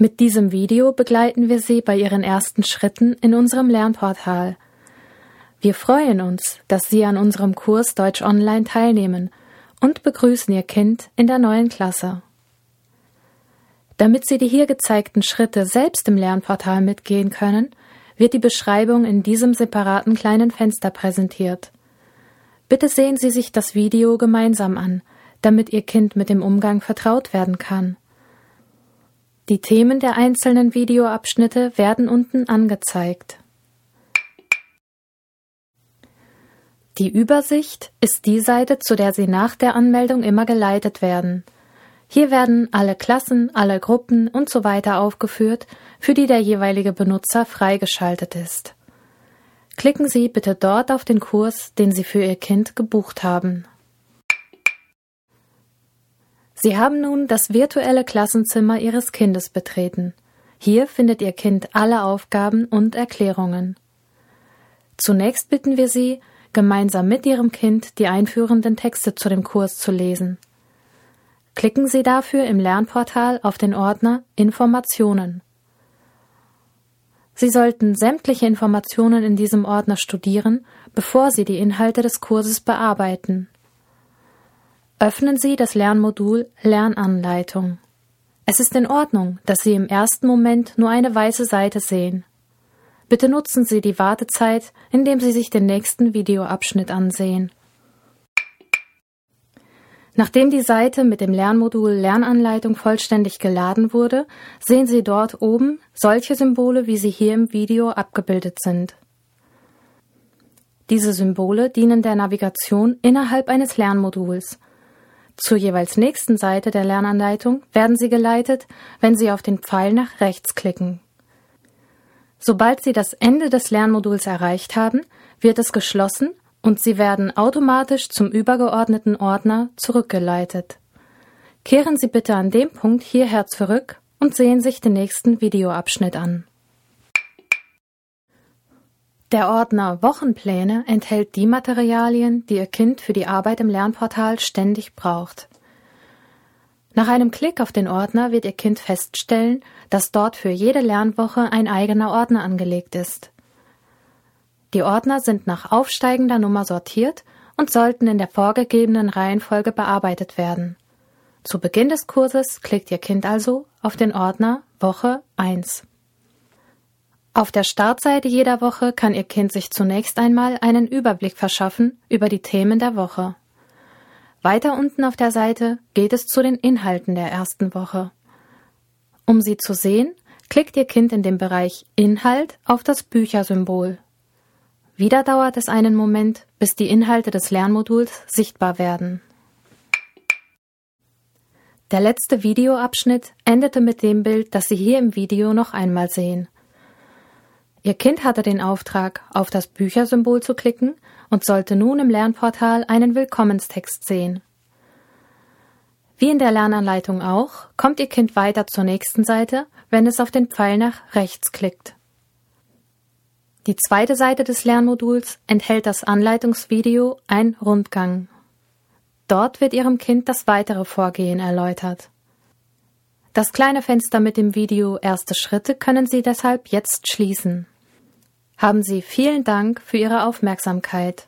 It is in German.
Mit diesem Video begleiten wir Sie bei Ihren ersten Schritten in unserem Lernportal. Wir freuen uns, dass Sie an unserem Kurs Deutsch Online teilnehmen und begrüßen Ihr Kind in der neuen Klasse. Damit Sie die hier gezeigten Schritte selbst im Lernportal mitgehen können, wird die Beschreibung in diesem separaten kleinen Fenster präsentiert. Bitte sehen Sie sich das Video gemeinsam an, damit Ihr Kind mit dem Umgang vertraut werden kann. Die Themen der einzelnen Videoabschnitte werden unten angezeigt. Die Übersicht ist die Seite, zu der Sie nach der Anmeldung immer geleitet werden. Hier werden alle Klassen, alle Gruppen und so weiter aufgeführt, für die der jeweilige Benutzer freigeschaltet ist. Klicken Sie bitte dort auf den Kurs, den Sie für Ihr Kind gebucht haben. Sie haben nun das virtuelle Klassenzimmer Ihres Kindes betreten. Hier findet Ihr Kind alle Aufgaben und Erklärungen. Zunächst bitten wir Sie, gemeinsam mit Ihrem Kind die einführenden Texte zu dem Kurs zu lesen. Klicken Sie dafür im Lernportal auf den Ordner Informationen. Sie sollten sämtliche Informationen in diesem Ordner studieren, bevor Sie die Inhalte des Kurses bearbeiten. Öffnen Sie das Lernmodul Lernanleitung. Es ist in Ordnung, dass Sie im ersten Moment nur eine weiße Seite sehen. Bitte nutzen Sie die Wartezeit, indem Sie sich den nächsten Videoabschnitt ansehen. Nachdem die Seite mit dem Lernmodul Lernanleitung vollständig geladen wurde, sehen Sie dort oben solche Symbole, wie sie hier im Video abgebildet sind. Diese Symbole dienen der Navigation innerhalb eines Lernmoduls zur jeweils nächsten Seite der Lernanleitung werden Sie geleitet, wenn Sie auf den Pfeil nach rechts klicken. Sobald Sie das Ende des Lernmoduls erreicht haben, wird es geschlossen und Sie werden automatisch zum übergeordneten Ordner zurückgeleitet. Kehren Sie bitte an dem Punkt hierher zurück und sehen sich den nächsten Videoabschnitt an. Der Ordner Wochenpläne enthält die Materialien, die Ihr Kind für die Arbeit im Lernportal ständig braucht. Nach einem Klick auf den Ordner wird Ihr Kind feststellen, dass dort für jede Lernwoche ein eigener Ordner angelegt ist. Die Ordner sind nach aufsteigender Nummer sortiert und sollten in der vorgegebenen Reihenfolge bearbeitet werden. Zu Beginn des Kurses klickt Ihr Kind also auf den Ordner Woche 1. Auf der Startseite jeder Woche kann Ihr Kind sich zunächst einmal einen Überblick verschaffen über die Themen der Woche. Weiter unten auf der Seite geht es zu den Inhalten der ersten Woche. Um sie zu sehen, klickt Ihr Kind in dem Bereich Inhalt auf das Büchersymbol. Wieder dauert es einen Moment, bis die Inhalte des Lernmoduls sichtbar werden. Der letzte Videoabschnitt endete mit dem Bild, das Sie hier im Video noch einmal sehen. Ihr Kind hatte den Auftrag, auf das Büchersymbol zu klicken und sollte nun im Lernportal einen Willkommenstext sehen. Wie in der Lernanleitung auch, kommt Ihr Kind weiter zur nächsten Seite, wenn es auf den Pfeil nach rechts klickt. Die zweite Seite des Lernmoduls enthält das Anleitungsvideo Ein Rundgang. Dort wird Ihrem Kind das weitere Vorgehen erläutert. Das kleine Fenster mit dem Video Erste Schritte können Sie deshalb jetzt schließen. Haben Sie vielen Dank für Ihre Aufmerksamkeit.